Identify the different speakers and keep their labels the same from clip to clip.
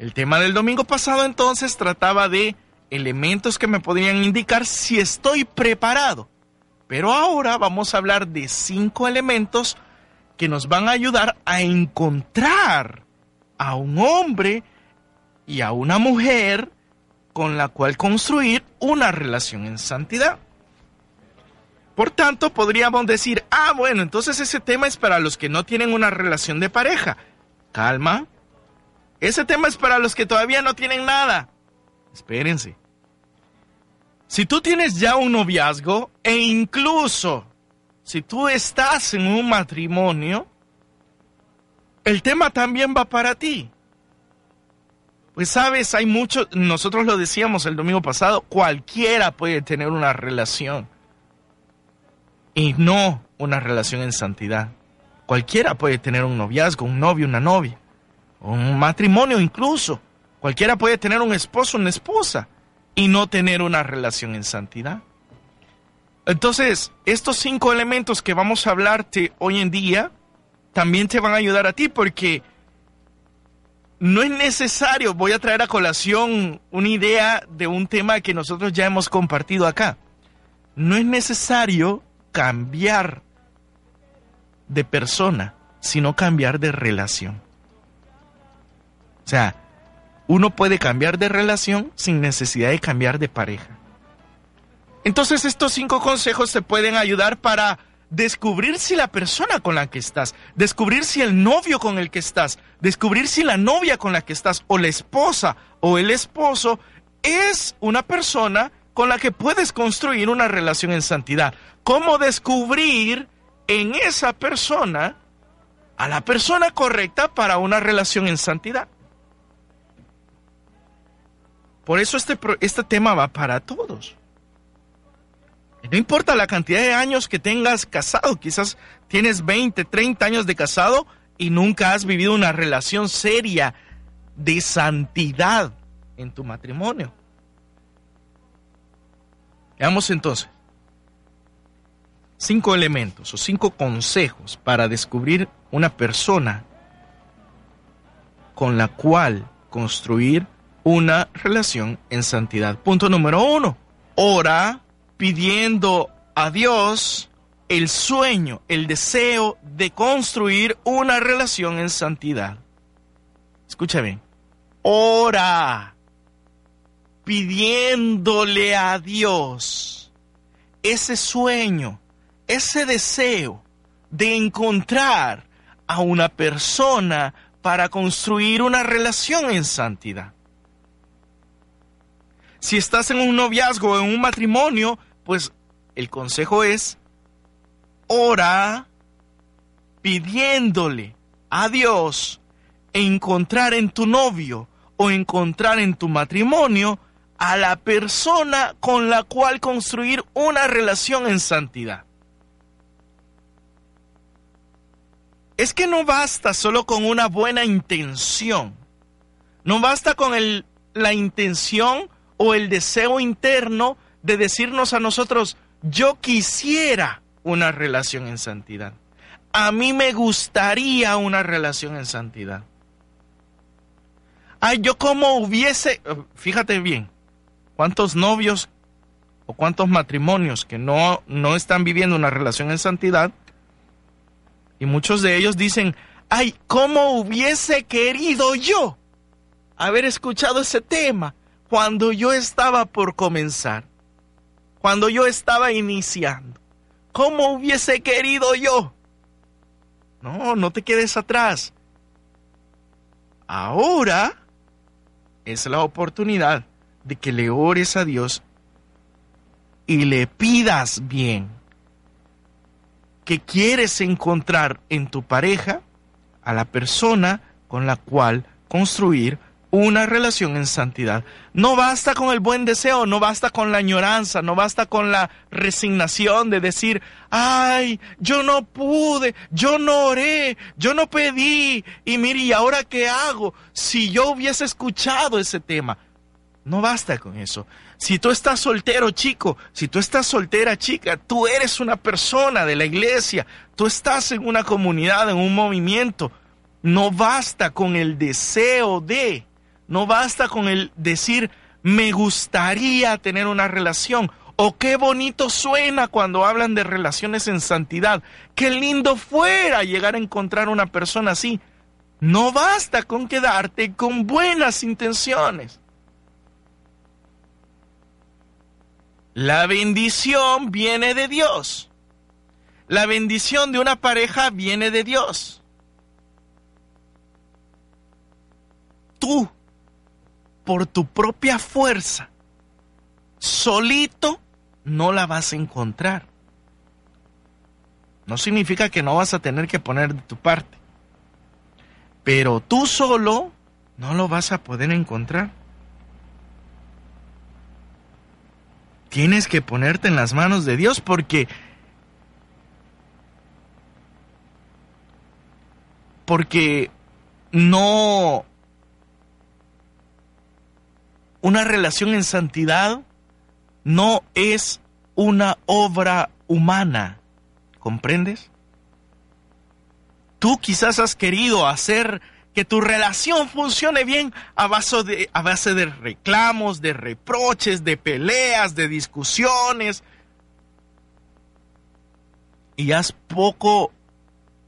Speaker 1: El tema del domingo pasado entonces trataba de elementos que me podrían indicar si estoy preparado. Pero ahora vamos a hablar de cinco elementos que nos van a ayudar a encontrar a un hombre y a una mujer con la cual construir una relación en santidad. Por tanto, podríamos decir, ah, bueno, entonces ese tema es para los que no tienen una relación de pareja. Calma, ese tema es para los que todavía no tienen nada. Espérense. Si tú tienes ya un noviazgo e incluso si tú estás en un matrimonio, el tema también va para ti. Pues sabes, hay mucho, nosotros lo decíamos el domingo pasado, cualquiera puede tener una relación y no una relación en santidad. Cualquiera puede tener un noviazgo, un novio, una novia un matrimonio incluso. Cualquiera puede tener un esposo, una esposa y no tener una relación en santidad. Entonces, estos cinco elementos que vamos a hablarte hoy en día también te van a ayudar a ti porque no es necesario, voy a traer a colación una idea de un tema que nosotros ya hemos compartido acá. No es necesario cambiar de persona, sino cambiar de relación. Sea, uno puede cambiar de relación sin necesidad de cambiar de pareja. Entonces estos cinco consejos te pueden ayudar para descubrir si la persona con la que estás, descubrir si el novio con el que estás, descubrir si la novia con la que estás o la esposa o el esposo es una persona con la que puedes construir una relación en santidad. ¿Cómo descubrir en esa persona a la persona correcta para una relación en santidad? Por eso este, este tema va para todos. No importa la cantidad de años que tengas casado, quizás tienes 20, 30 años de casado y nunca has vivido una relación seria de santidad en tu matrimonio. Veamos entonces cinco elementos o cinco consejos para descubrir una persona con la cual construir una relación en santidad. Punto número uno, ora pidiendo a Dios el sueño, el deseo de construir una relación en santidad. Escucha bien, ora pidiéndole a Dios ese sueño, ese deseo de encontrar a una persona para construir una relación en santidad. Si estás en un noviazgo o en un matrimonio, pues el consejo es, ora pidiéndole a Dios encontrar en tu novio o encontrar en tu matrimonio a la persona con la cual construir una relación en santidad. Es que no basta solo con una buena intención. No basta con la intención o el deseo interno de decirnos a nosotros, yo quisiera una relación en santidad. A mí me gustaría una relación en santidad. Ay, yo como hubiese, fíjate bien, cuántos novios o cuántos matrimonios que no, no están viviendo una relación en santidad, y muchos de ellos dicen, ay, ¿cómo hubiese querido yo haber escuchado ese tema? Cuando yo estaba por comenzar, cuando yo estaba iniciando. ¿Cómo hubiese querido yo? No, no te quedes atrás. Ahora es la oportunidad de que le ores a Dios y le pidas bien que quieres encontrar en tu pareja a la persona con la cual construir una relación en santidad. No basta con el buen deseo, no basta con la añoranza, no basta con la resignación de decir, ay, yo no pude, yo no oré, yo no pedí, y mire, ¿y ahora qué hago? Si yo hubiese escuchado ese tema. No basta con eso. Si tú estás soltero, chico, si tú estás soltera, chica, tú eres una persona de la iglesia, tú estás en una comunidad, en un movimiento. No basta con el deseo de no basta con el decir, me gustaría tener una relación. O qué bonito suena cuando hablan de relaciones en santidad. Qué lindo fuera llegar a encontrar una persona así. No basta con quedarte con buenas intenciones. La bendición viene de Dios. La bendición de una pareja viene de Dios. Tú por tu propia fuerza, solito, no la vas a encontrar. No significa que no vas a tener que poner de tu parte. Pero tú solo no lo vas a poder encontrar. Tienes que ponerte en las manos de Dios porque porque no una relación en santidad no es una obra humana. ¿Comprendes? Tú quizás has querido hacer que tu relación funcione bien a base de, a base de reclamos, de reproches, de peleas, de discusiones. Y has poco,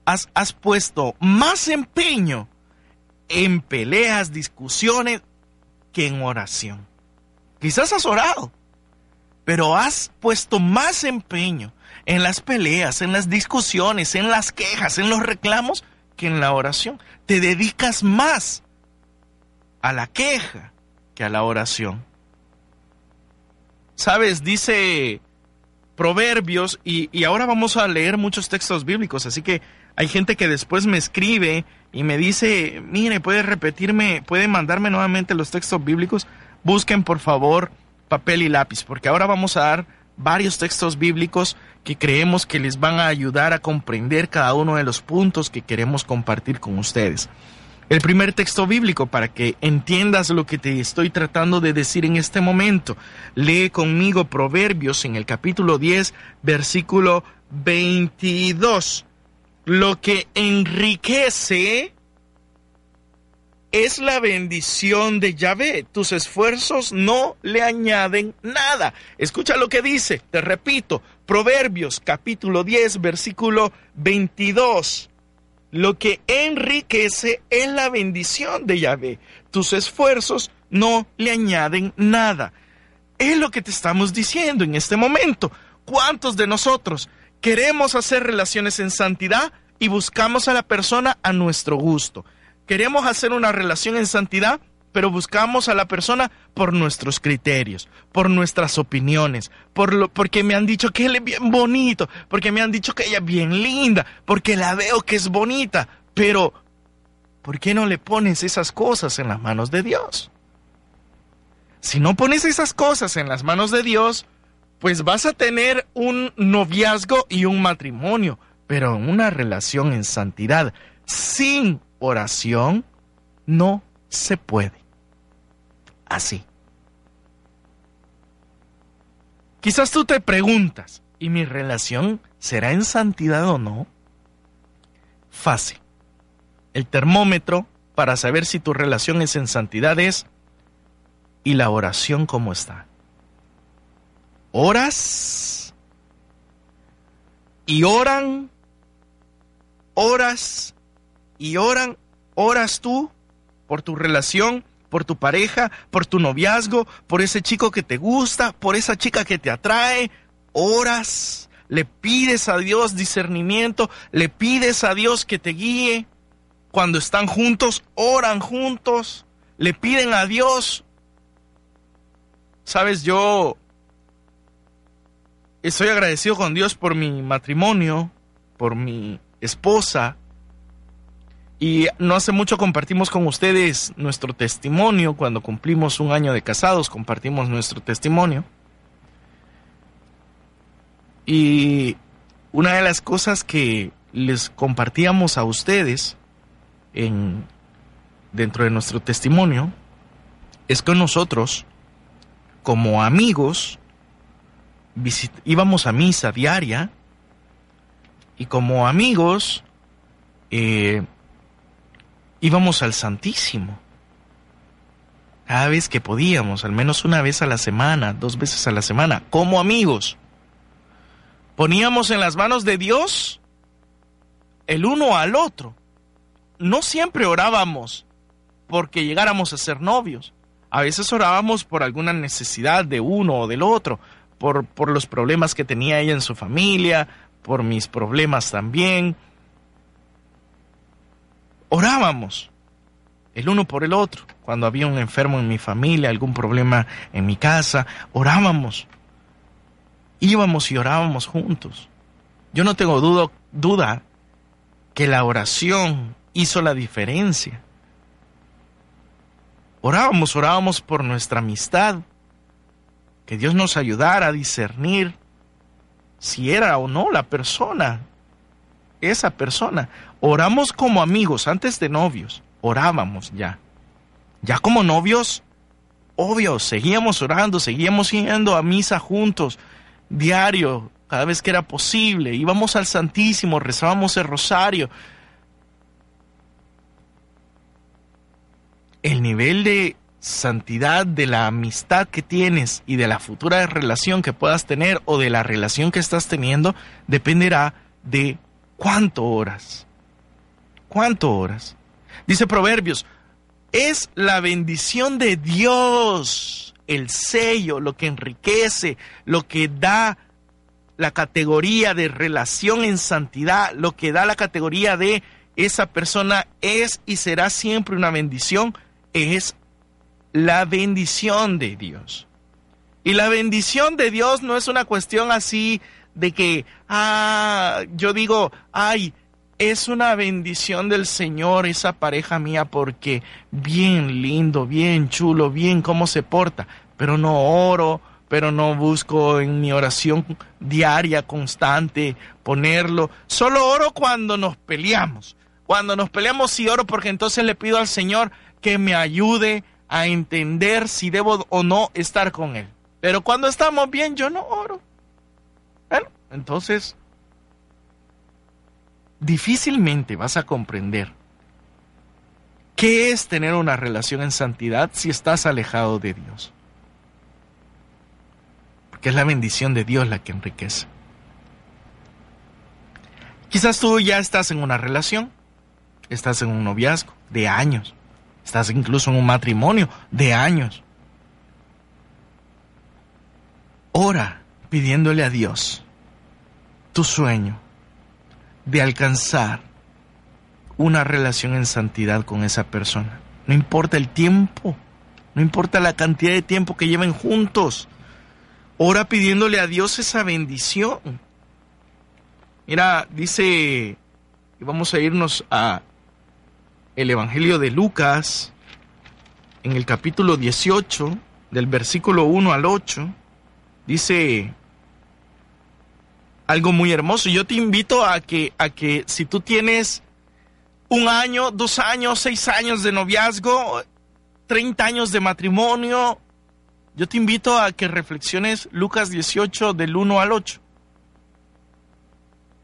Speaker 1: has, has puesto más empeño en peleas, discusiones que en oración. Quizás has orado, pero has puesto más empeño en las peleas, en las discusiones, en las quejas, en los reclamos, que en la oración. Te dedicas más a la queja que a la oración. Sabes, dice Proverbios, y, y, ahora vamos a leer muchos textos bíblicos, así que hay gente que después me escribe y me dice, mire, puede repetirme, puede mandarme nuevamente los textos bíblicos. Busquen por favor papel y lápiz, porque ahora vamos a dar varios textos bíblicos que creemos que les van a ayudar a comprender cada uno de los puntos que queremos compartir con ustedes. El primer texto bíblico, para que entiendas lo que te estoy tratando de decir en este momento, lee conmigo Proverbios en el capítulo 10, versículo 22. Lo que enriquece es la bendición de Yahvé. Tus esfuerzos no le añaden nada. Escucha lo que dice, te repito, Proverbios capítulo 10, versículo 22. Lo que enriquece es la bendición de Yahvé. Tus esfuerzos no le añaden nada. Es lo que te estamos diciendo en este momento. ¿Cuántos de nosotros Queremos hacer relaciones en santidad y buscamos a la persona a nuestro gusto. Queremos hacer una relación en santidad, pero buscamos a la persona por nuestros criterios, por nuestras opiniones, por lo, porque me han dicho que él es bien bonito, porque me han dicho que ella es bien linda, porque la veo que es bonita, pero ¿por qué no le pones esas cosas en las manos de Dios? Si no pones esas cosas en las manos de Dios, pues vas a tener un noviazgo y un matrimonio, pero una relación en santidad sin oración no se puede. Así. Quizás tú te preguntas, ¿y mi relación será en santidad o no? Fácil. El termómetro para saber si tu relación es en santidad es ¿y la oración cómo está? Horas y oran, horas y oran, oras tú por tu relación, por tu pareja, por tu noviazgo, por ese chico que te gusta, por esa chica que te atrae, oras, le pides a Dios discernimiento, le pides a Dios que te guíe. Cuando están juntos, oran juntos, le piden a Dios. Sabes, yo estoy agradecido con Dios por mi matrimonio, por mi esposa. Y no hace mucho compartimos con ustedes nuestro testimonio. Cuando cumplimos un año de casados, compartimos nuestro testimonio. Y una de las cosas que les compartíamos a ustedes en, dentro de nuestro testimonio es que nosotros, como amigos, íbamos a misa diaria y como amigos eh, íbamos al Santísimo. Cada vez que podíamos, al menos una vez a la semana, dos veces a la semana, como amigos. Poníamos en las manos de Dios el uno al otro. No siempre orábamos porque llegáramos a ser novios. A veces orábamos por alguna necesidad de uno o del otro, por, por los problemas que tenía ella en su familia, por mis problemas también, orábamos el uno por el otro. Cuando había un enfermo en mi familia, algún problema en mi casa, orábamos. Íbamos y orábamos juntos. Yo no tengo duda, duda que la oración hizo la diferencia. Orábamos, orábamos por nuestra amistad. Que Dios nos ayudara a discernir si era o no la persona, esa persona. Oramos como amigos, antes de novios, orábamos ya. Ya como novios, obvio, seguíamos orando, seguíamos yendo a misa juntos, diario, cada vez que era posible. Íbamos al Santísimo, rezábamos el rosario. El nivel de santidad de la amistad que tienes y de la futura relación que puedas tener o de la relación que estás teniendo dependerá de cuánto oras. ¿Cuánto horas? Dice Proverbios, es la bendición de Dios, el sello, lo que enriquece, lo que da la categoría de relación en santidad, lo que da la categoría de esa persona es y será siempre una bendición, es la bendición de Dios. Y la bendición de Dios no es una cuestión así de que, ah, yo digo, ay, es una bendición del Señor esa pareja mía porque bien lindo, bien chulo, bien cómo se porta, pero no oro, pero no busco en mi oración diaria, constante, ponerlo. Solo oro cuando nos peleamos. Cuando nos peleamos sí oro porque entonces le pido al Señor que me ayude a entender si debo o no estar con Él. Pero cuando estamos bien yo no oro. Bueno, entonces difícilmente vas a comprender qué es tener una relación en santidad si estás alejado de Dios. Porque es la bendición de Dios la que enriquece. Quizás tú ya estás en una relación, estás en un noviazgo de años, estás incluso en un matrimonio de años. Ora pidiéndole a Dios tu sueño, de alcanzar una relación en santidad con esa persona. No importa el tiempo, no importa la cantidad de tiempo que lleven juntos. Ora pidiéndole a Dios esa bendición. Mira, dice, y vamos a irnos a el Evangelio de Lucas, en el capítulo 18, del versículo 1 al 8, dice, algo muy hermoso. Yo te invito a que, a que si tú tienes un año, dos años, seis años de noviazgo, 30 años de matrimonio, yo te invito a que reflexiones Lucas 18 del 1 al 8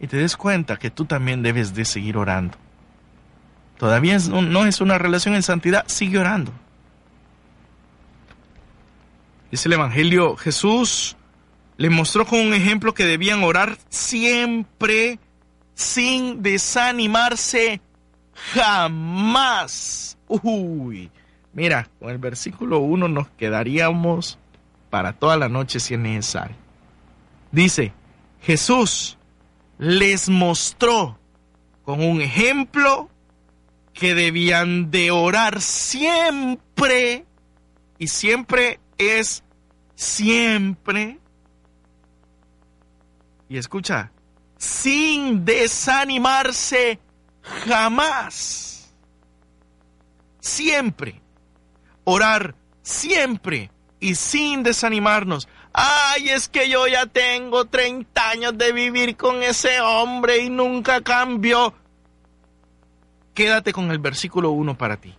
Speaker 1: y te des cuenta que tú también debes de seguir orando. Todavía no es una relación en santidad, sigue orando. Dice el Evangelio, Jesús le mostró con un ejemplo que debían orar siempre sin desanimarse jamás. Uy, mira, con el versículo 1 nos quedaríamos para toda la noche si es necesario. Dice, Jesús les mostró con un ejemplo que debían de orar siempre, y siempre es siempre, y escucha, sin desanimarse jamás. siempre. Orar siempre y sin desanimarnos. Ay, es que yo ya tengo 30 años de vivir con ese hombre y nunca cambió. Quédate con el versículo 1 para ti.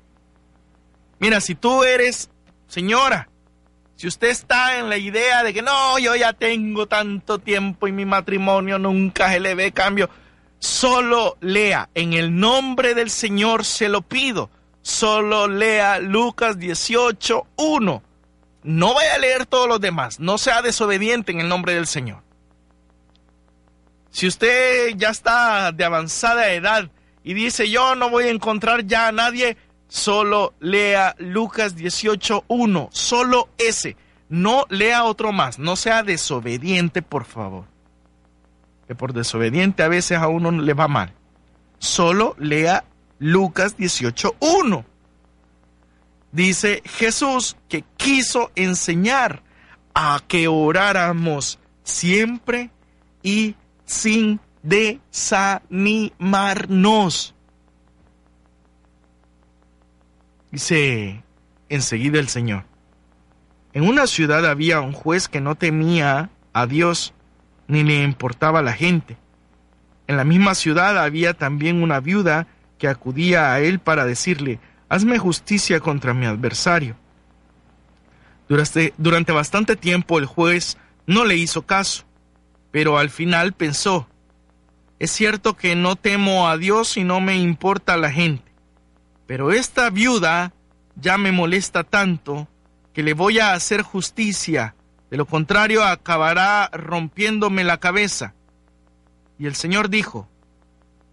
Speaker 1: Mira, si tú eres señora, si usted está en la idea de que no, yo ya tengo tanto tiempo y mi matrimonio nunca se le ve cambio, solo lea, en el nombre del Señor se lo pido, solo lea Lucas 18, 1 no vaya a leer todos los demás. No sea desobediente en el nombre del Señor. Si usted ya está de avanzada edad y dice yo no voy a encontrar ya a nadie, solo lea Lucas 18.1. Solo ese. No lea otro más. No sea desobediente, por favor. Que por desobediente a veces a uno le va mal. Solo lea Lucas 18.1 dice Jesús que quiso enseñar a que oráramos siempre y sin desanimarnos. Dice enseguida el Señor. En una ciudad había un juez que no temía a Dios ni le importaba a la gente. En la misma ciudad había también una viuda que acudía a él para decirle, hazme justicia contra mi adversario. Durante, durante bastante tiempo el juez no le hizo caso, pero al final pensó, es cierto que no temo a Dios y no me importa la gente, pero esta viuda ya me molesta tanto que le voy a hacer justicia, de lo contrario acabará rompiéndome la cabeza. Y el Señor dijo,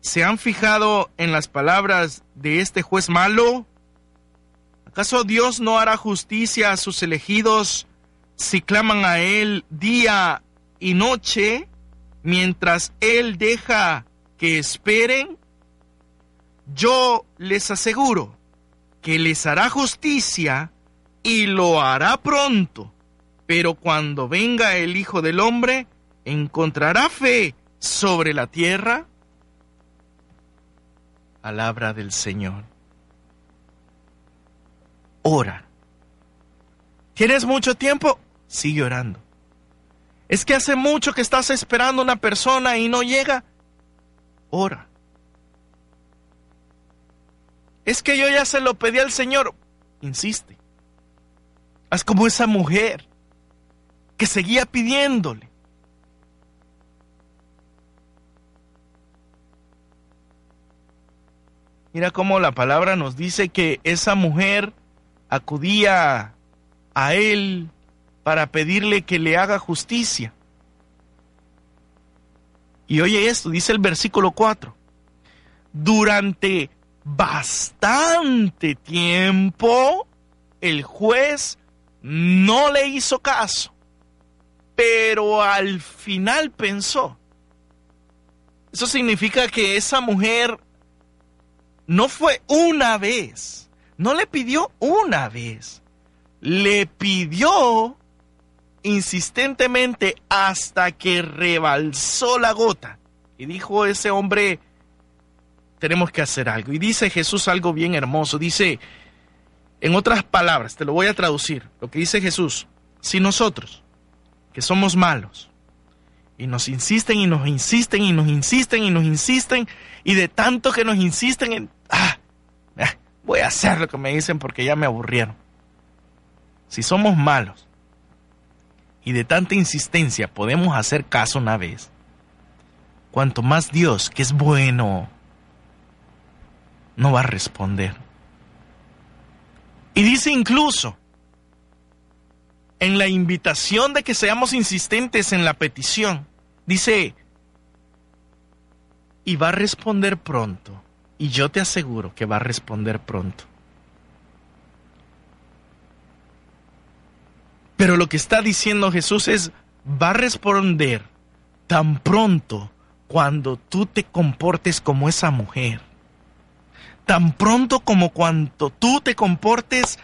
Speaker 1: ¿Se han fijado en las palabras de este juez malo? ¿Acaso Dios no hará justicia a sus elegidos si claman a Él día y noche mientras Él deja que esperen? Yo les aseguro que les hará justicia y lo hará pronto. Pero cuando venga el Hijo del Hombre, ¿encontrará fe sobre la tierra? palabra del Señor. Ora. ¿Tienes mucho tiempo? Sigue orando. Es que hace mucho que estás esperando una persona y no llega. Ora. Es que yo ya se lo pedí al Señor. Insiste. Haz como esa mujer que seguía pidiéndole. Mira cómo la palabra nos dice que esa mujer acudía a él para pedirle que le haga justicia. Y oye esto, dice el versículo 4. Durante bastante tiempo el juez no le hizo caso, pero al final pensó. Eso significa que esa mujer no fue una vez, no le pidió una vez, le pidió insistentemente hasta que rebalsó la gota. Y dijo ese hombre, tenemos que hacer algo. Y dice Jesús algo bien hermoso. Dice, en otras palabras, te lo voy a traducir, lo que dice Jesús, si nosotros, que somos malos, y nos insisten y nos insisten y nos insisten y nos insisten, y de tanto que nos insisten en, ah, ah, voy a hacer lo que me dicen porque ya me aburrieron. Si somos malos y de tanta insistencia podemos hacer caso una vez, cuanto más Dios, que es bueno, no va a responder. Y dice incluso, en la invitación de que seamos insistentes en la petición, dice, y va a responder pronto. Y yo te aseguro que va a responder pronto. Pero lo que está diciendo Jesús es, va a responder tan pronto cuando tú te comportes como esa mujer. Tan pronto como cuando tú te comportes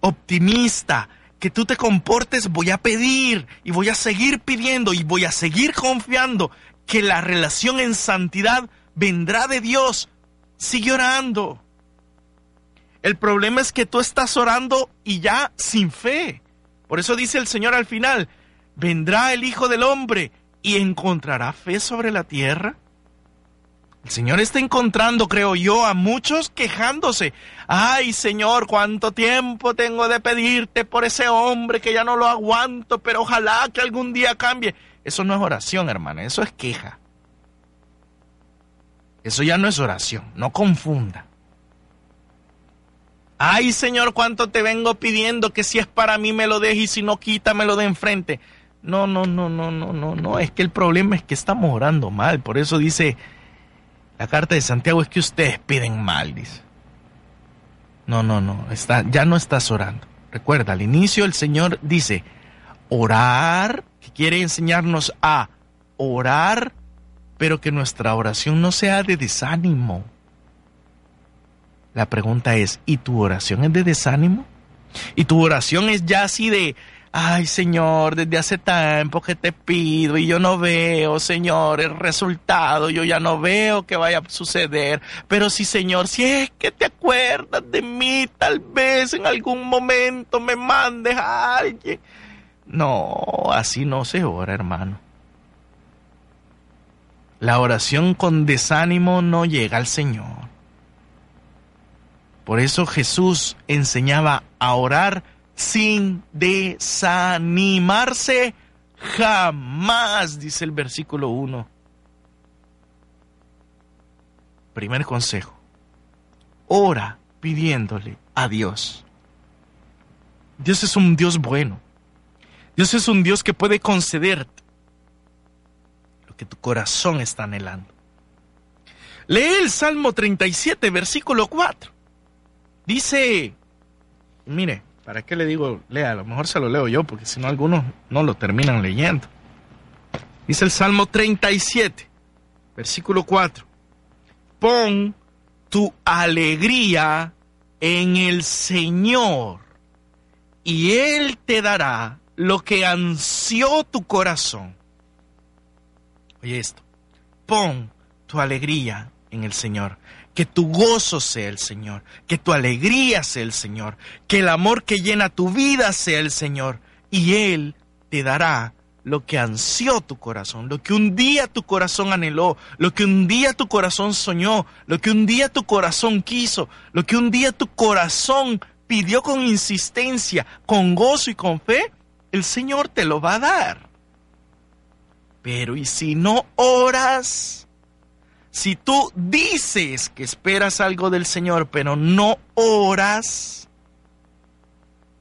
Speaker 1: optimista, que tú te comportes, voy a pedir y voy a seguir pidiendo y voy a seguir confiando que la relación en santidad vendrá de Dios Sigue orando. El problema es que tú estás orando y ya sin fe. Por eso dice el Señor al final, vendrá el Hijo del Hombre y encontrará fe sobre la tierra. El Señor está encontrando, creo yo, a muchos quejándose. Ay, Señor, cuánto tiempo tengo de pedirte por ese hombre que ya no lo aguanto, pero ojalá que algún día cambie. Eso no es oración, hermana, eso es queja. Eso ya no es oración, no confunda. Ay, Señor, cuánto te vengo pidiendo que si es para mí me lo dejes y si no quítamelo de enfrente. No, no, no, no, no, no, no. Es que el problema es que estamos orando mal. Por eso dice la carta de Santiago es que ustedes piden mal, dice. No, no, no. Está, ya no estás orando. Recuerda, al inicio el Señor dice, orar, que quiere enseñarnos a orar, pero que nuestra oración no sea de desánimo. La pregunta es, ¿y tu oración es de desánimo? ¿Y tu oración es ya así de, ay Señor, desde hace tiempo que te pido y yo no veo, Señor, el resultado, yo ya no veo que vaya a suceder, pero sí, Señor, si es que te acuerdas de mí, tal vez en algún momento me mandes a alguien. No, así no se ora, hermano. La oración con desánimo no llega al Señor. Por eso Jesús enseñaba a orar sin desanimarse jamás, dice el versículo 1. Primer consejo, ora pidiéndole a Dios. Dios es un Dios bueno. Dios es un Dios que puede concederte lo que tu corazón está anhelando. Lee el Salmo 37, versículo 4. Dice, mire, ¿Para qué le digo lea? A lo mejor se lo leo yo, porque si no algunos no lo terminan leyendo. Dice el Salmo 37, versículo 4. Pon tu alegría en el Señor, y Él te dará lo que ansió tu corazón. Oye esto, pon tu alegría en el Señor que tu gozo sea el Señor, que tu alegría sea el Señor, que el amor que llena tu vida sea el Señor, y Él te dará lo que ansió tu corazón, lo que un día tu corazón anheló, lo que un día tu corazón soñó, lo que un día tu corazón quiso, lo que un día tu corazón pidió con insistencia, con gozo y con fe, el Señor te lo va a dar. Pero ¿y si no oras? Si tú dices que esperas algo del Señor, pero no oras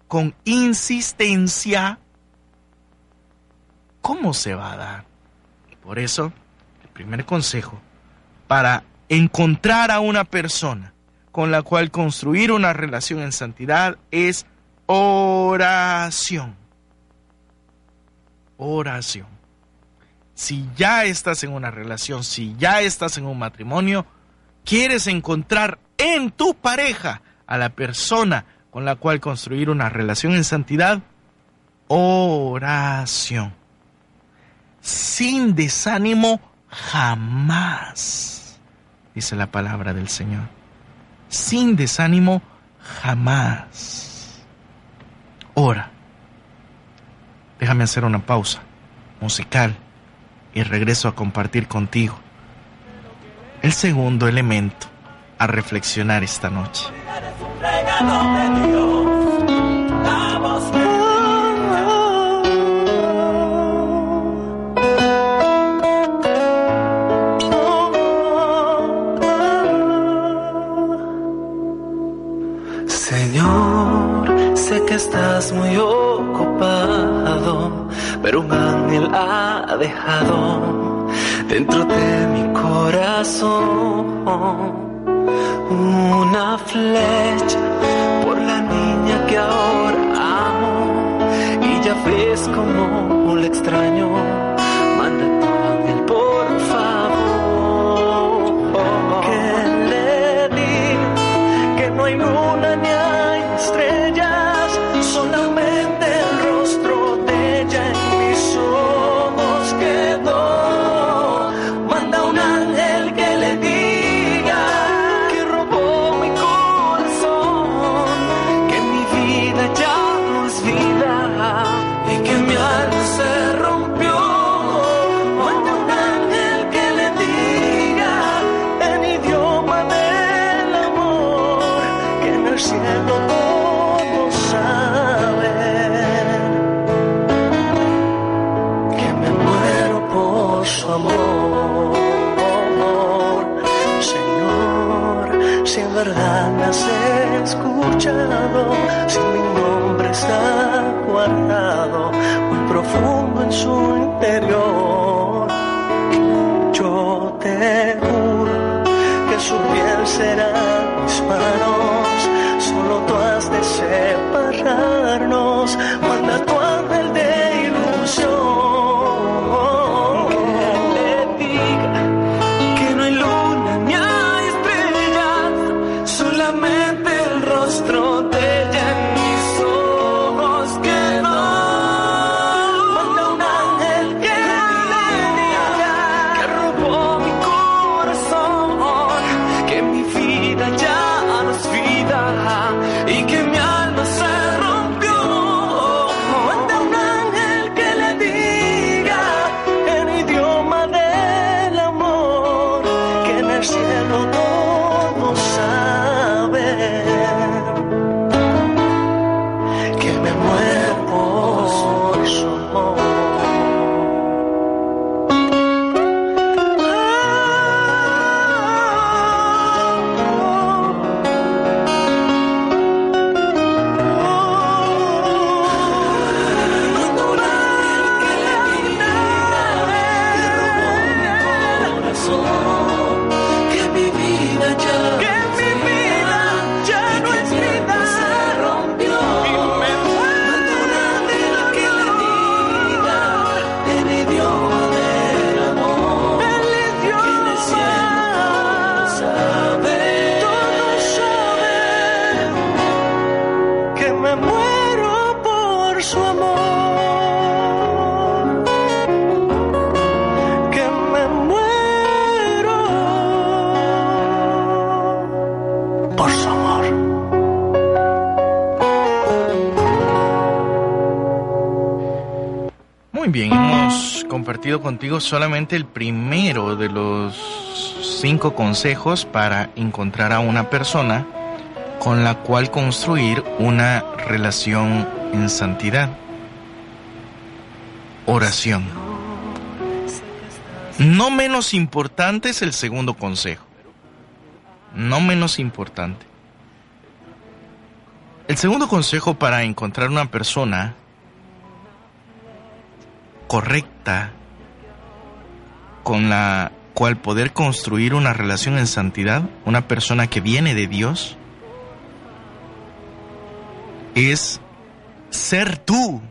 Speaker 1: con insistencia, ¿cómo se va a dar? Por eso, el primer consejo, para encontrar a una persona con la cual construir una relación en santidad es oración. Oración si ya estás en una relación, si ya estás en un matrimonio, quieres encontrar en tu pareja a la persona con la cual construir una relación en santidad, oración. Sin desánimo jamás, dice la palabra del Señor. Sin desánimo jamás. Ora. Déjame hacer una pausa musical y regreso a compartir contigo el segundo elemento a reflexionar esta noche.
Speaker 2: Señor, sé que estás muy ocupado pero un ángel ha dejado dentro de mi corazón una flecha por la niña que ahora amo. Y ya ves como le extraño interior.
Speaker 1: Contigo solamente el primero de los cinco consejos para encontrar a una persona con la cual construir una relación en santidad. Oración. No menos importante es el segundo consejo. No menos importante. El segundo consejo para encontrar una persona correcta con la cual poder construir una relación en santidad, una persona que viene de Dios, es ser tú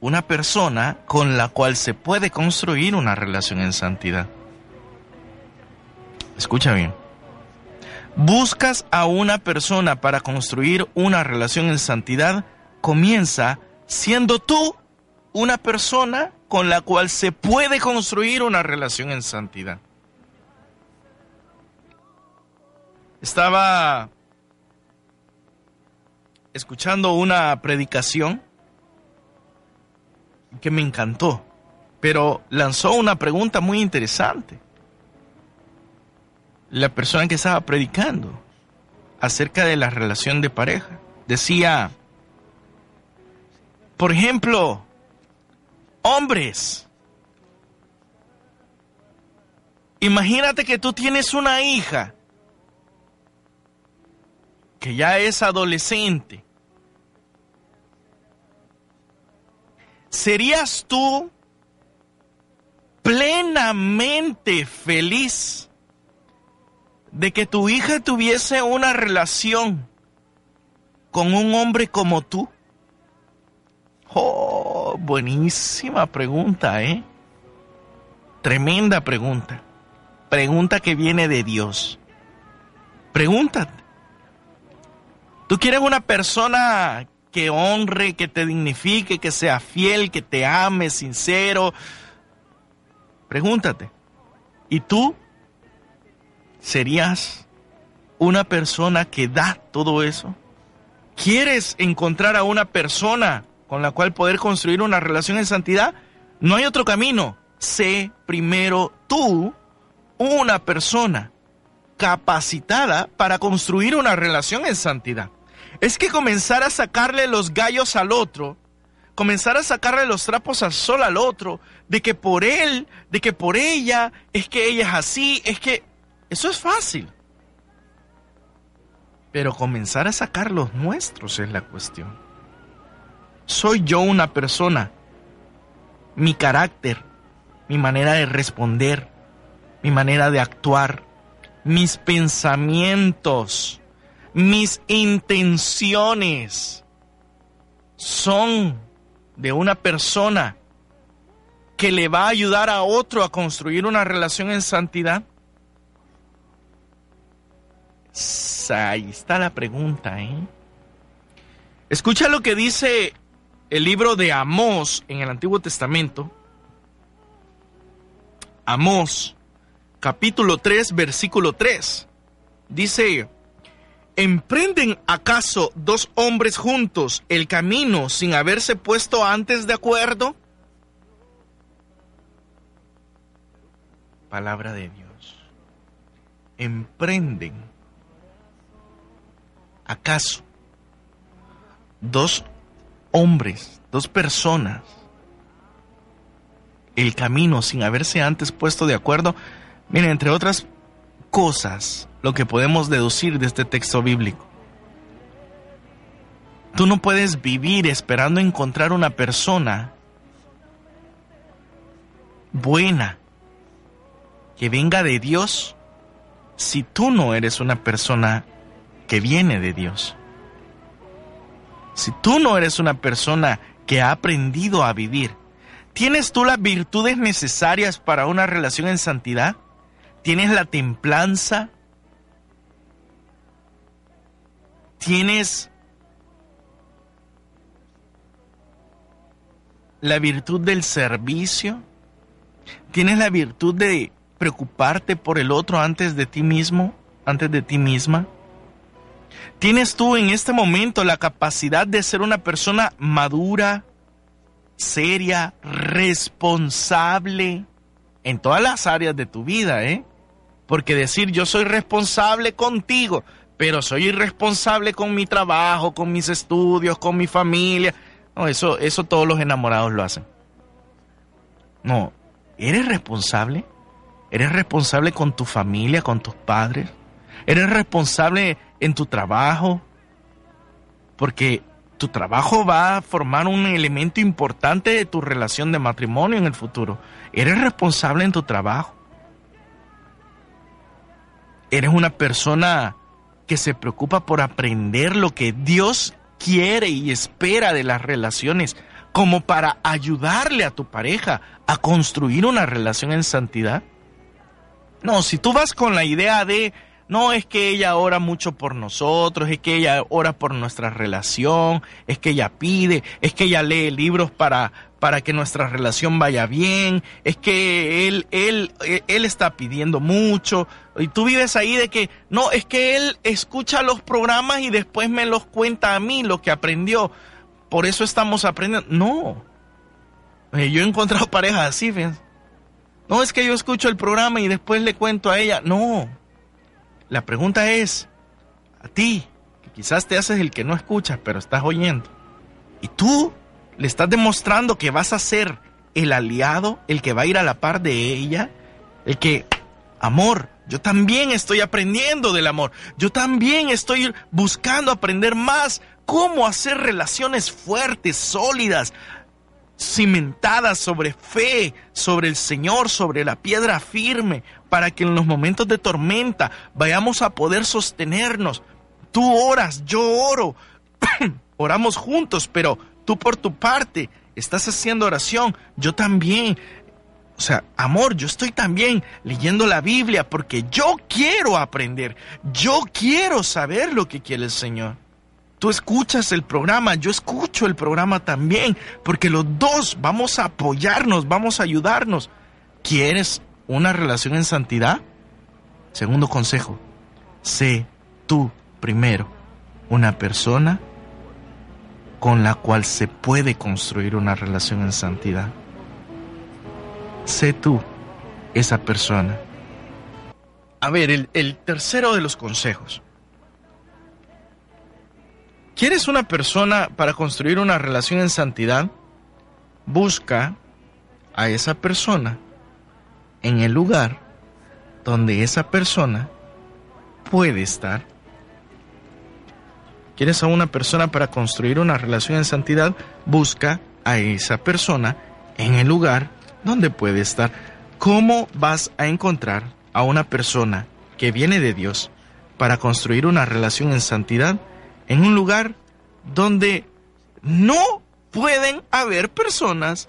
Speaker 1: una persona con la cual se puede construir una relación en santidad. Escucha bien. Buscas a una persona para construir una relación en santidad, comienza siendo tú una persona con la cual se puede construir una relación en santidad. Estaba escuchando una predicación que me encantó, pero lanzó una pregunta muy interesante. La persona que estaba predicando acerca de la relación de pareja decía, por ejemplo, hombres, imagínate que tú tienes una hija que ya es adolescente. ¿Serías tú plenamente feliz de que tu hija tuviese una relación con un hombre como tú? Oh, buenísima pregunta, ¿eh? Tremenda pregunta. Pregunta que viene de Dios. Pregúntate. ¿Tú quieres una persona que honre, que te dignifique, que sea fiel, que te ame, sincero? Pregúntate. ¿Y tú serías una persona que da todo eso? ¿Quieres encontrar a una persona con la cual poder construir una relación en santidad? No hay otro camino. Sé primero tú una persona capacitada para construir una relación en santidad. Es que comenzar a sacarle los gallos al otro, comenzar a sacarle los trapos al sol al otro, de que por él, de que por ella, es que ella es así, es que eso es fácil. Pero comenzar a sacar los nuestros es la cuestión. Soy yo una persona, mi carácter, mi manera de responder, mi manera de actuar, mis pensamientos, mis intenciones son de una persona que le va a ayudar a otro a construir una relación en santidad? Ahí está la pregunta, ¿eh? Escucha lo que dice el libro de Amós en el Antiguo Testamento. Amós, capítulo 3, versículo 3. Dice, ¿emprenden acaso dos hombres juntos el camino sin haberse puesto antes de acuerdo? Palabra de Dios. ¿Emprenden acaso dos hombres, dos personas, el camino sin haberse antes puesto de acuerdo. Miren, entre otras cosas, lo que podemos deducir de este texto bíblico. Tú no puedes vivir esperando encontrar una persona buena que venga de Dios si tú no eres una persona que viene de Dios. Si tú no eres una persona que ha aprendido a vivir, ¿tienes tú las virtudes necesarias para una relación en santidad? ¿Tienes la templanza? ¿Tienes la virtud del servicio? ¿Tienes la virtud de preocuparte por el otro antes de ti mismo, antes de ti misma? ¿Tienes tú en este momento la capacidad de ser una persona madura, seria, responsable en todas las áreas de tu vida, eh? Porque decir yo soy responsable contigo, pero soy irresponsable con mi trabajo, con mis estudios, con mi familia. No, eso, eso todos los enamorados lo hacen. No, ¿eres responsable? ¿Eres responsable con tu familia, con tus padres? ¿Eres responsable en tu trabajo? Porque tu trabajo va a formar un elemento importante de tu relación de matrimonio en el futuro. ¿Eres responsable en tu trabajo? ¿Eres una persona que se preocupa por aprender lo que Dios quiere y espera de las relaciones como para ayudarle a tu pareja a construir una relación en santidad? No, si tú vas con la idea de no es que ella ora mucho por nosotros, es que ella ora por nuestra relación, es que ella pide, es que ella lee libros para, para que nuestra relación vaya bien, es que él, él, él está pidiendo mucho. Y tú vives ahí de que, no, es que él escucha los programas y después me los cuenta a mí lo que aprendió. Por eso estamos aprendiendo. No. Eh, yo he encontrado parejas así, fíjense. No es que yo escucho el programa y después le cuento a ella. No. La pregunta es, a ti, que quizás te haces el que no escuchas, pero estás oyendo, y tú le estás demostrando que vas a ser el aliado, el que va a ir a la par de ella, el que, amor, yo también estoy aprendiendo del amor, yo también estoy buscando aprender más cómo hacer relaciones fuertes, sólidas, cimentadas sobre fe, sobre el Señor, sobre la piedra firme, para que en los momentos de tormenta vayamos a poder sostenernos. Tú oras, yo oro, oramos juntos, pero tú por tu parte estás haciendo oración, yo también. O sea, amor, yo estoy también leyendo la Biblia porque yo quiero aprender, yo quiero saber lo que quiere el Señor. Tú escuchas el programa, yo escucho el programa también, porque los dos vamos a apoyarnos, vamos a ayudarnos. ¿Quieres una relación en santidad? Segundo consejo, sé tú primero una persona con la cual se puede construir una relación en santidad. Sé tú esa persona. A ver, el, el tercero de los consejos. ¿Quieres una persona para construir una relación en santidad? Busca a esa persona en el lugar donde esa persona puede estar. ¿Quieres a una persona para construir una relación en santidad? Busca a esa persona en el lugar donde puede estar. ¿Cómo vas a encontrar a una persona que viene de Dios para construir una relación en santidad en un lugar donde no pueden haber personas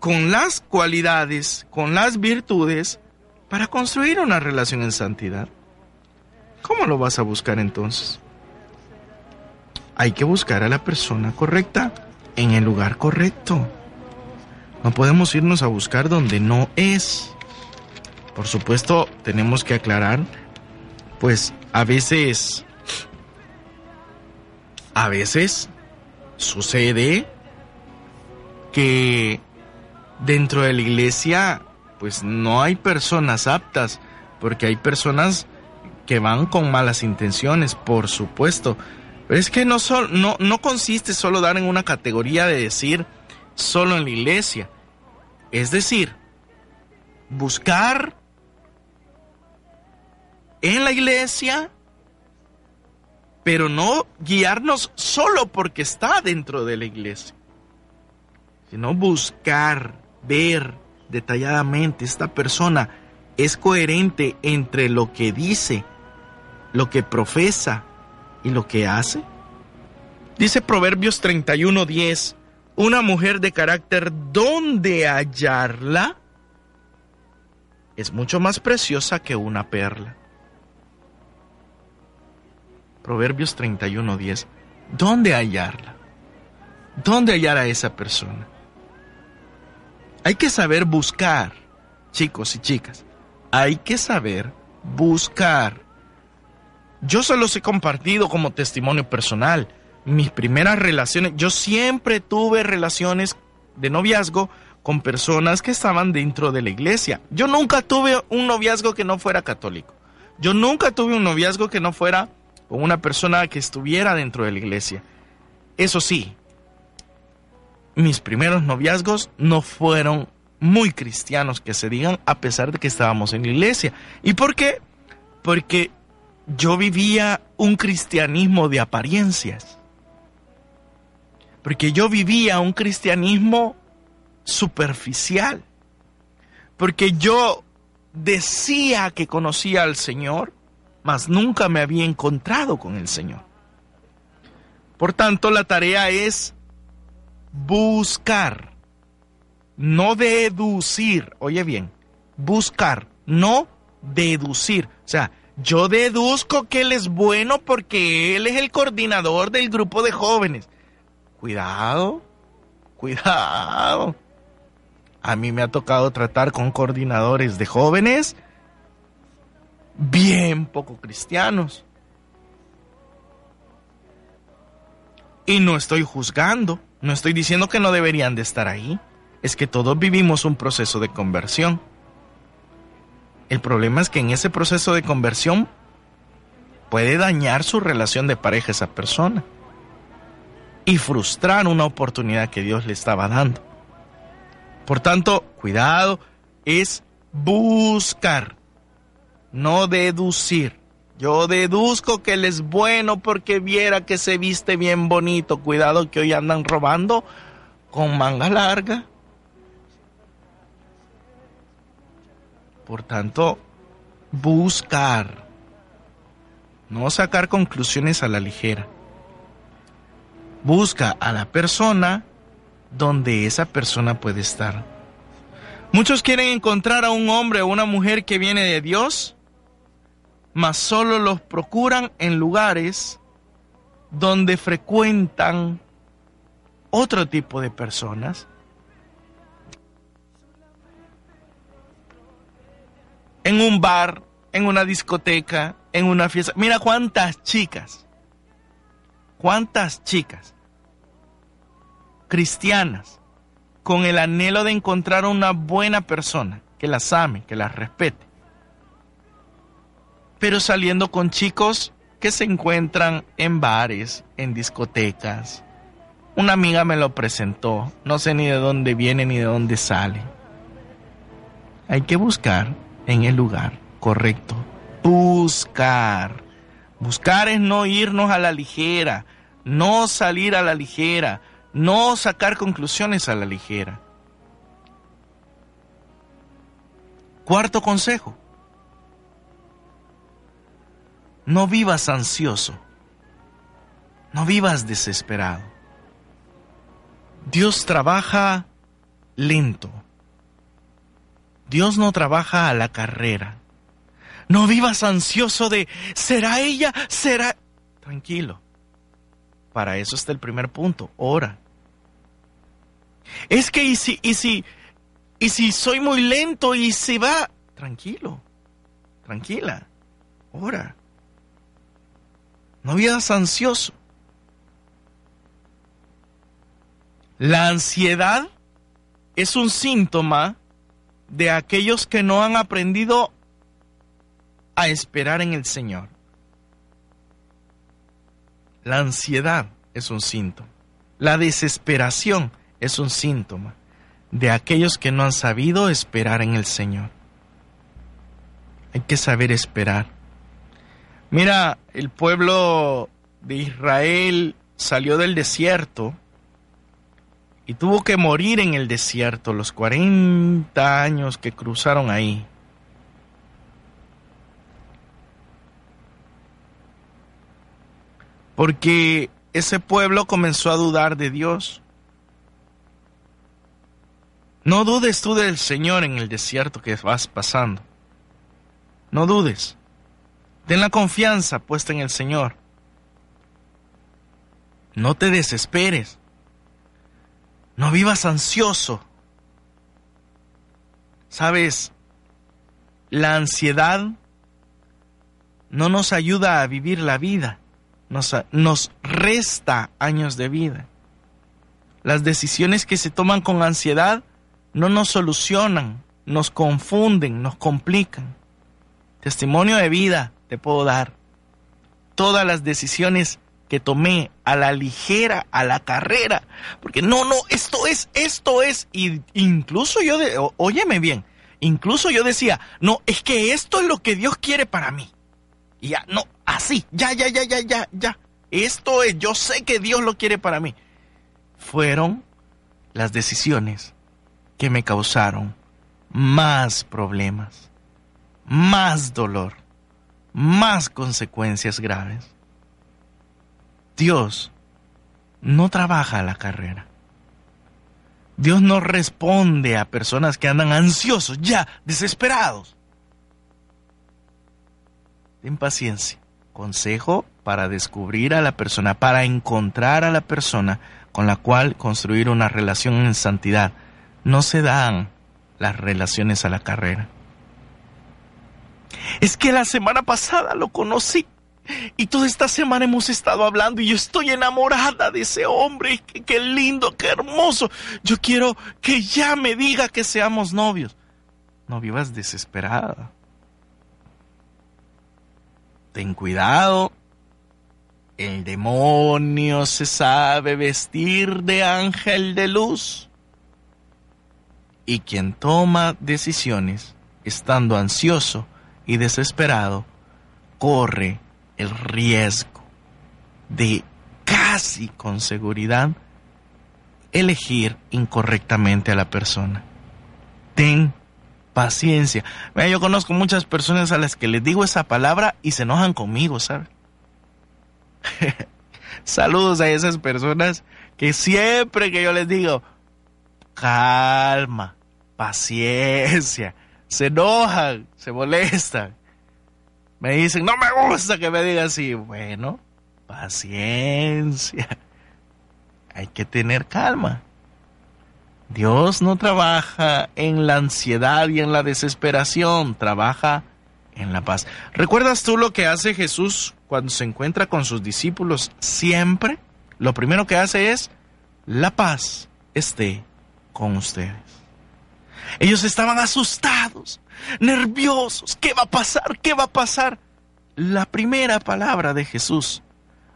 Speaker 1: con las cualidades, con las virtudes para construir una relación en santidad. ¿Cómo lo vas a buscar entonces? Hay que buscar a la persona correcta en el lugar correcto. No podemos irnos a buscar donde no es. Por supuesto, tenemos que aclarar, pues a veces, a veces sucede que dentro de la iglesia pues no hay personas aptas, porque hay personas que van con malas intenciones, por supuesto. Pero es que no, no, no consiste solo dar en una categoría de decir solo en la iglesia. Es decir, buscar en la iglesia, pero no guiarnos solo porque está dentro de la iglesia, sino buscar ver detalladamente esta persona es coherente entre lo que dice, lo que profesa y lo que hace. Dice Proverbios 31:10, una mujer de carácter, ¿dónde hallarla? Es mucho más preciosa que una perla. Proverbios 31:10, ¿dónde hallarla? ¿Dónde hallar a esa persona? Hay que saber buscar, chicos y chicas. Hay que saber buscar. Yo se los he compartido como testimonio personal. Mis primeras relaciones, yo siempre tuve relaciones de noviazgo con personas que estaban dentro de la iglesia. Yo nunca tuve un noviazgo que no fuera católico. Yo nunca tuve un noviazgo que no fuera con una persona que estuviera dentro de la iglesia. Eso sí, mis primeros noviazgos no fueron muy cristianos que se digan a pesar de que estábamos en la iglesia. ¿Y por qué? Porque yo vivía un cristianismo de apariencias. Porque yo vivía un cristianismo superficial. Porque yo decía que conocía al Señor, mas nunca me había encontrado con el Señor. Por tanto, la tarea es buscar, no deducir, oye bien, buscar, no deducir. O sea, yo deduzco que él es bueno porque él es el coordinador del grupo de jóvenes. Cuidado, cuidado. A mí me ha tocado tratar con coordinadores de jóvenes bien poco cristianos. Y no estoy juzgando. No estoy diciendo que no deberían de estar ahí. Es que todos vivimos un proceso de conversión. El problema es que en ese proceso de conversión puede dañar su relación de pareja esa persona y frustrar una oportunidad que Dios le estaba dando. Por tanto, cuidado, es buscar, no deducir. Yo deduzco que él es bueno porque viera que se viste bien bonito. Cuidado que hoy andan robando con manga larga. Por tanto, buscar, no sacar conclusiones a la ligera. Busca a la persona donde esa persona puede estar. Muchos quieren encontrar a un hombre o una mujer que viene de Dios mas solo los procuran en lugares donde frecuentan otro tipo de personas. En un bar, en una discoteca, en una fiesta. Mira cuántas chicas, cuántas chicas cristianas con el anhelo de encontrar una buena persona que las ame, que las respete pero saliendo con chicos que se encuentran en bares, en discotecas. Una amiga me lo presentó, no sé ni de dónde viene ni de dónde sale. Hay que buscar en el lugar correcto. Buscar. Buscar es no irnos a la ligera, no salir a la ligera, no sacar conclusiones a la ligera. Cuarto consejo. No vivas ansioso. No vivas desesperado. Dios trabaja lento. Dios no trabaja a la carrera. No vivas ansioso de, ¿será ella? ¿Será? Tranquilo. Para eso está el primer punto. Ora. Es que, ¿y si, y si, y si soy muy lento y se va? Tranquilo. Tranquila. Ora. No vivas ansioso. La ansiedad es un síntoma de aquellos que no han aprendido a esperar en el Señor. La ansiedad es un síntoma. La desesperación es un síntoma de aquellos que no han sabido esperar en el Señor. Hay que saber esperar. Mira, el pueblo de Israel salió del desierto y tuvo que morir en el desierto los 40 años que cruzaron ahí. Porque ese pueblo comenzó a dudar de Dios. No dudes tú del Señor en el desierto que vas pasando. No dudes. Ten la confianza puesta en el Señor. No te desesperes. No vivas ansioso. Sabes, la ansiedad no nos ayuda a vivir la vida, nos, nos, resta años de vida. Las decisiones que se toman con ansiedad no nos solucionan, nos confunden, nos complican. Testimonio de vida te puedo dar. Todas las decisiones que tomé a la ligera, a la carrera, porque no, no, esto es, esto es, y incluso yo, de, óyeme bien, incluso yo decía, no, es que esto es lo que Dios quiere para mí. Y ya, no, así, ya, ya, ya, ya, ya, ya, esto es, yo sé que Dios lo quiere para mí. Fueron las decisiones que me causaron más problemas, más dolor, más consecuencias graves. Dios no trabaja la carrera. Dios no responde a personas que andan ansiosos, ya, desesperados. Ten paciencia. Consejo para descubrir a la persona, para encontrar a la persona con la cual construir una relación en santidad. No se dan las relaciones a la carrera. Es que la semana pasada lo conocí y toda esta semana hemos estado hablando y yo estoy enamorada de ese hombre. Qué, lindo, qué hermoso. Yo quiero que ya me diga que seamos novios. No vivas desesperada. Ten cuidado. El demonio se sabe vestir de ángel de luz. Y quien toma decisiones estando ansioso y desesperado, corre el riesgo de casi con seguridad elegir incorrectamente a la persona. Ten paciencia. yo conozco muchas personas a las que les digo esa palabra y se enojan conmigo, ¿sabes? Saludos a esas personas que siempre que yo les digo, calma, paciencia, se enojan, se molestan. Me dicen, no me gusta que me digan así. Bueno, paciencia. Hay que tener calma. Dios no trabaja en la ansiedad y en la desesperación, trabaja en la paz. ¿Recuerdas tú lo que hace Jesús cuando se encuentra con sus discípulos? Siempre lo primero que hace es, la paz esté con ustedes. Ellos estaban asustados, nerviosos. ¿Qué va a pasar? ¿Qué va a pasar? La primera palabra de Jesús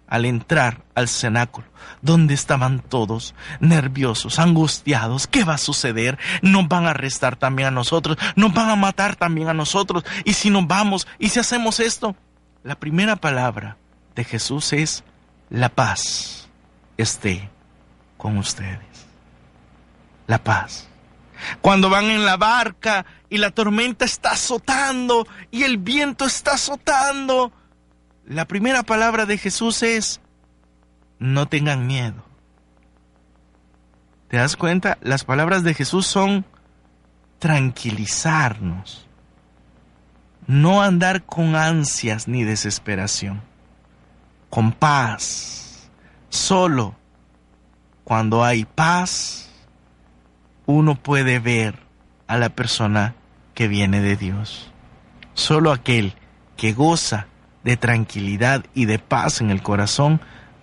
Speaker 1: al entrar al cenáculo, donde estaban todos nerviosos, angustiados, ¿qué va a suceder? Nos van a arrestar también a nosotros, nos van a matar también a nosotros, y si nos vamos, y si hacemos esto, la primera palabra de Jesús es la paz esté con ustedes. La paz. Cuando van en la barca y la tormenta está azotando y el viento está azotando, la primera palabra de Jesús es, no tengan miedo. ¿Te das cuenta? Las palabras de Jesús son tranquilizarnos, no andar con ansias ni desesperación, con paz. Solo cuando hay paz, uno puede ver a la persona que viene de Dios. Solo aquel que goza de tranquilidad y de paz en el corazón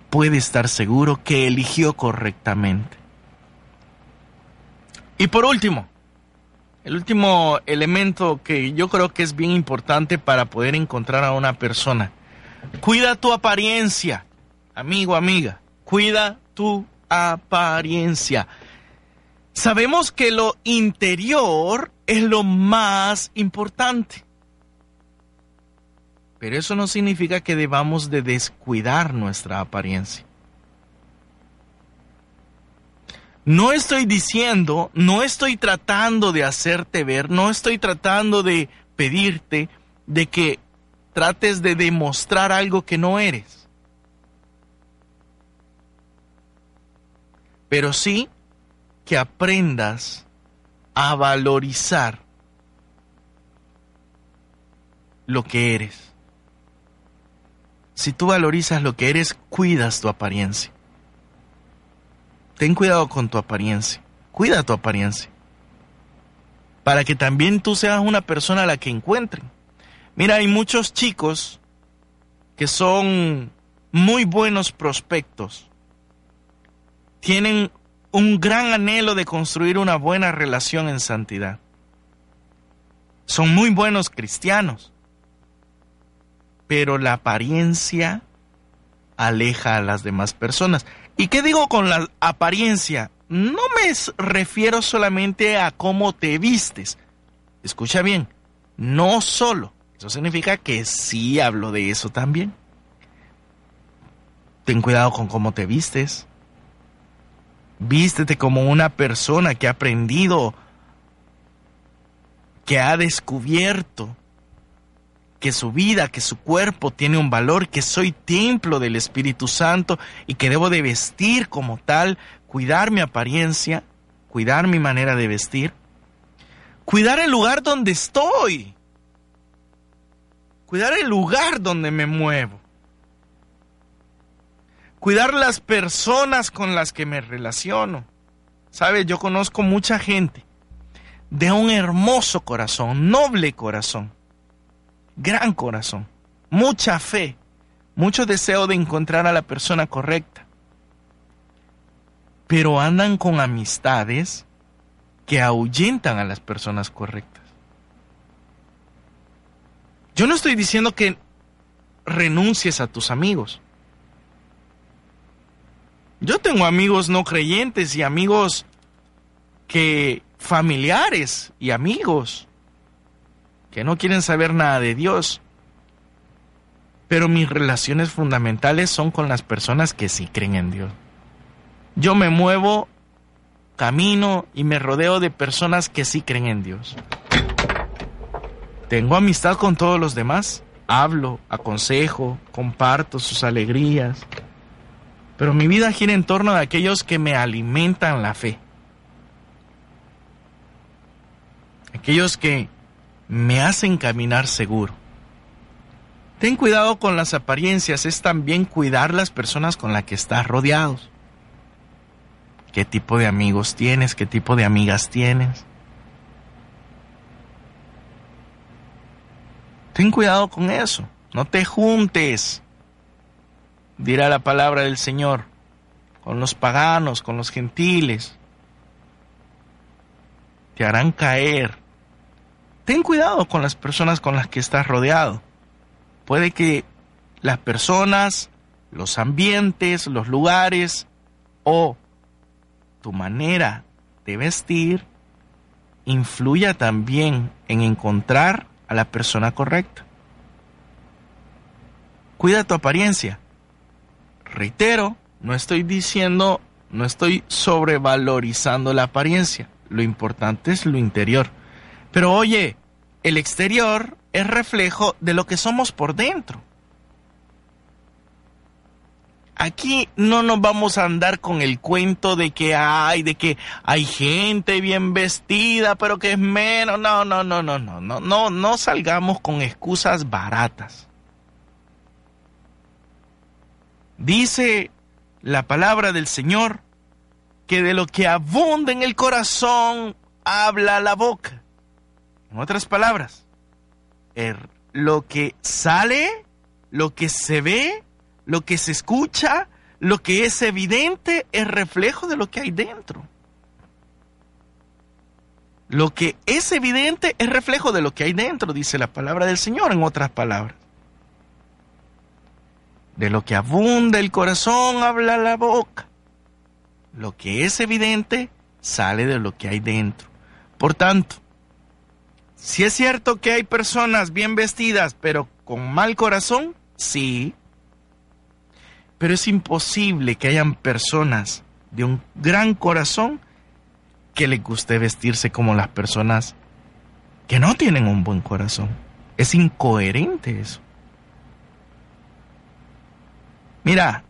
Speaker 1: puede estar seguro que eligió correctamente. Y por último, el último elemento que yo creo que es bien importante para poder encontrar a una persona. Cuida tu apariencia, amigo, amiga. Cuida tu apariencia. Sabemos que lo interior es lo más importante. Pero eso no significa que debamos de descuidar nuestra apariencia. No estoy diciendo, no estoy tratando de hacerte ver, no estoy tratando de pedirte de que trates de demostrar algo que no eres. Pero sí que aprendas a valorizar lo que eres. Si tú valorizas lo que eres, cuidas tu apariencia. Ten cuidado con tu apariencia. Cuida tu apariencia. Para que también tú seas una persona a la que encuentren. Mira, hay muchos chicos que son muy buenos prospectos. Tienen un gran anhelo de construir una buena relación en santidad. Son muy buenos cristianos. Pero la apariencia aleja a las demás personas. ¿Y qué digo con la apariencia? No me refiero solamente a cómo te vistes. Escucha bien, no solo. Eso significa que sí hablo de eso también. Ten cuidado con cómo te vistes. Vístete como una persona que ha aprendido, que ha descubierto que su vida, que su cuerpo tiene un valor, que soy templo del Espíritu Santo y que debo de vestir como tal, cuidar mi apariencia, cuidar mi manera de vestir, cuidar el lugar donde estoy, cuidar el lugar donde me muevo, cuidar las personas con las que me relaciono. Sabes, yo conozco mucha gente de un hermoso corazón, noble corazón, gran corazón, mucha fe, mucho deseo de encontrar a la persona correcta. Pero andan con amistades que ahuyentan a las personas correctas. Yo no estoy diciendo que renuncies a tus amigos. Yo tengo amigos no creyentes y amigos que familiares y amigos que no quieren saber nada de Dios. Pero mis relaciones fundamentales son con las personas que sí creen en Dios. Yo me muevo, camino y me rodeo de personas que sí creen en Dios. Tengo amistad con todos los demás. Hablo, aconsejo, comparto sus alegrías. Pero mi vida gira en torno a aquellos que me alimentan la fe. Aquellos que me hacen caminar seguro. Ten cuidado con las apariencias, es también cuidar las personas con las que estás rodeados. ¿Qué tipo de amigos tienes? ¿Qué tipo de amigas tienes? Ten cuidado con eso. No te juntes, dirá la palabra del Señor, con los paganos, con los gentiles. Te harán caer ten cuidado con las personas con las que estás rodeado. Puede que las personas, los ambientes, los lugares o tu manera de vestir influya también en encontrar a la persona correcta. Cuida tu apariencia. Reitero, no estoy diciendo, no estoy sobrevalorizando la apariencia. Lo importante es lo interior. Pero oye, el exterior es reflejo de lo que somos por dentro. Aquí no nos vamos a andar con el cuento de que hay, de que hay gente bien vestida, pero que es menos. No, no, no, no, no, no, no, no salgamos con excusas baratas. Dice la palabra del Señor que de lo que abunda en el corazón habla la boca. En otras palabras, er, lo que sale, lo que se ve, lo que se escucha, lo que es evidente es reflejo de lo que hay dentro. Lo que es evidente es reflejo de lo que hay dentro, dice la palabra del Señor, en otras palabras. De lo que abunda el corazón habla la boca. Lo que es evidente sale de lo que hay dentro. Por tanto, si es cierto que hay personas bien vestidas pero con mal corazón, sí. Pero es imposible que hayan personas de un gran corazón que les guste vestirse como las personas que no tienen un buen corazón. Es incoherente eso. Mira,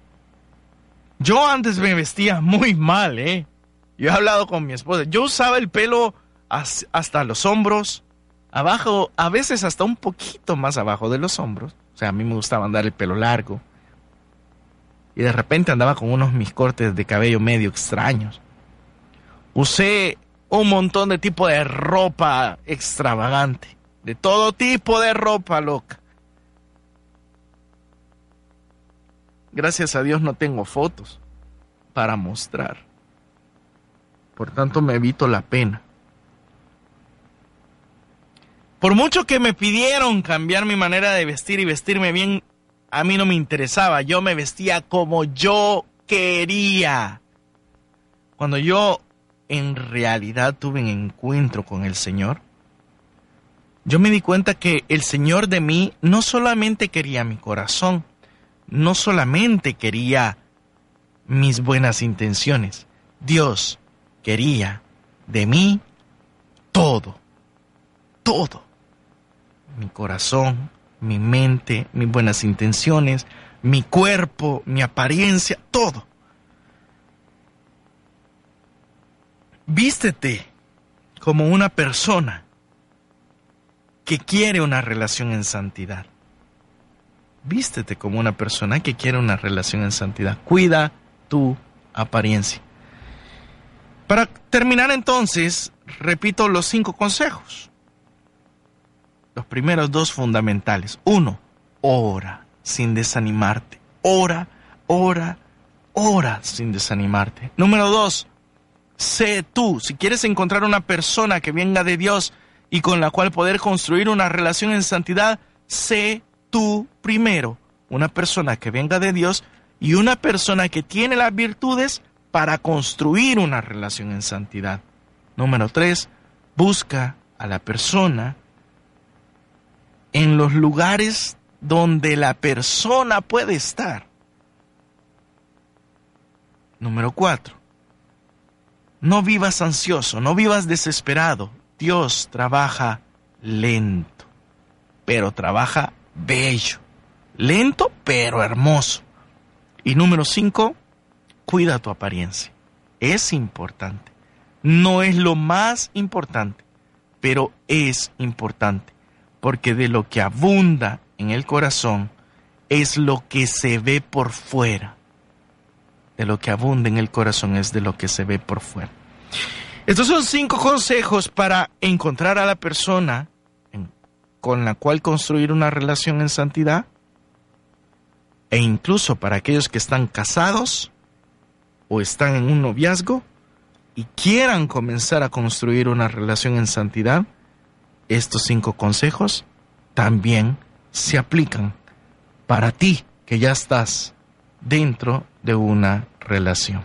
Speaker 1: yo antes me vestía muy mal, ¿eh? Yo he hablado con mi esposa. Yo usaba el pelo hasta los hombros, abajo, a veces hasta un poquito más abajo de los hombros. O sea, a mí me gustaba andar el pelo largo. Y de repente andaba con unos mis cortes de cabello medio extraños. Usé un montón de tipo de ropa extravagante. De todo tipo de ropa loca. Gracias a Dios no tengo fotos para mostrar. Por tanto me evito la pena. Por mucho que me pidieron cambiar mi manera de vestir y vestirme bien, a mí no me interesaba. Yo me vestía como yo quería. Cuando yo en realidad tuve un encuentro con el Señor, yo me di cuenta que el Señor de mí no solamente quería mi corazón, no solamente quería mis buenas intenciones, Dios quería de mí todo, todo. Mi corazón, mi mente, mis buenas intenciones, mi cuerpo, mi apariencia, todo. Vístete como una persona que quiere una relación en santidad vístete como una persona que quiere una relación en santidad. Cuida tu apariencia. Para terminar entonces, repito los cinco consejos. Los primeros dos fundamentales. Uno, ora sin desanimarte. Ora, ora, ora sin desanimarte. Número dos, sé tú. Si quieres encontrar una persona que venga de Dios y con la cual poder construir una relación en santidad, sé tú primero, una persona que venga de Dios y una persona que tiene las virtudes para construir una relación en santidad. Número tres, busca a la persona en los lugares donde la persona puede estar. Número cuatro, no vivas ansioso, no vivas desesperado. Dios trabaja lento, pero trabaja bello, lento pero hermoso. Y número cinco, cuida tu apariencia. Es importante. No es lo más importante, pero es importante, porque de lo que abunda en el corazón es lo que se ve por fuera. De lo que abunda en el corazón es de lo que se ve por fuera. Estos son cinco consejos para encontrar a la persona con la cual construir una relación en santidad e incluso para aquellos que están casados o están en un noviazgo y quieran comenzar a construir una relación en santidad, estos cinco consejos también se aplican para ti que ya estás dentro de una relación.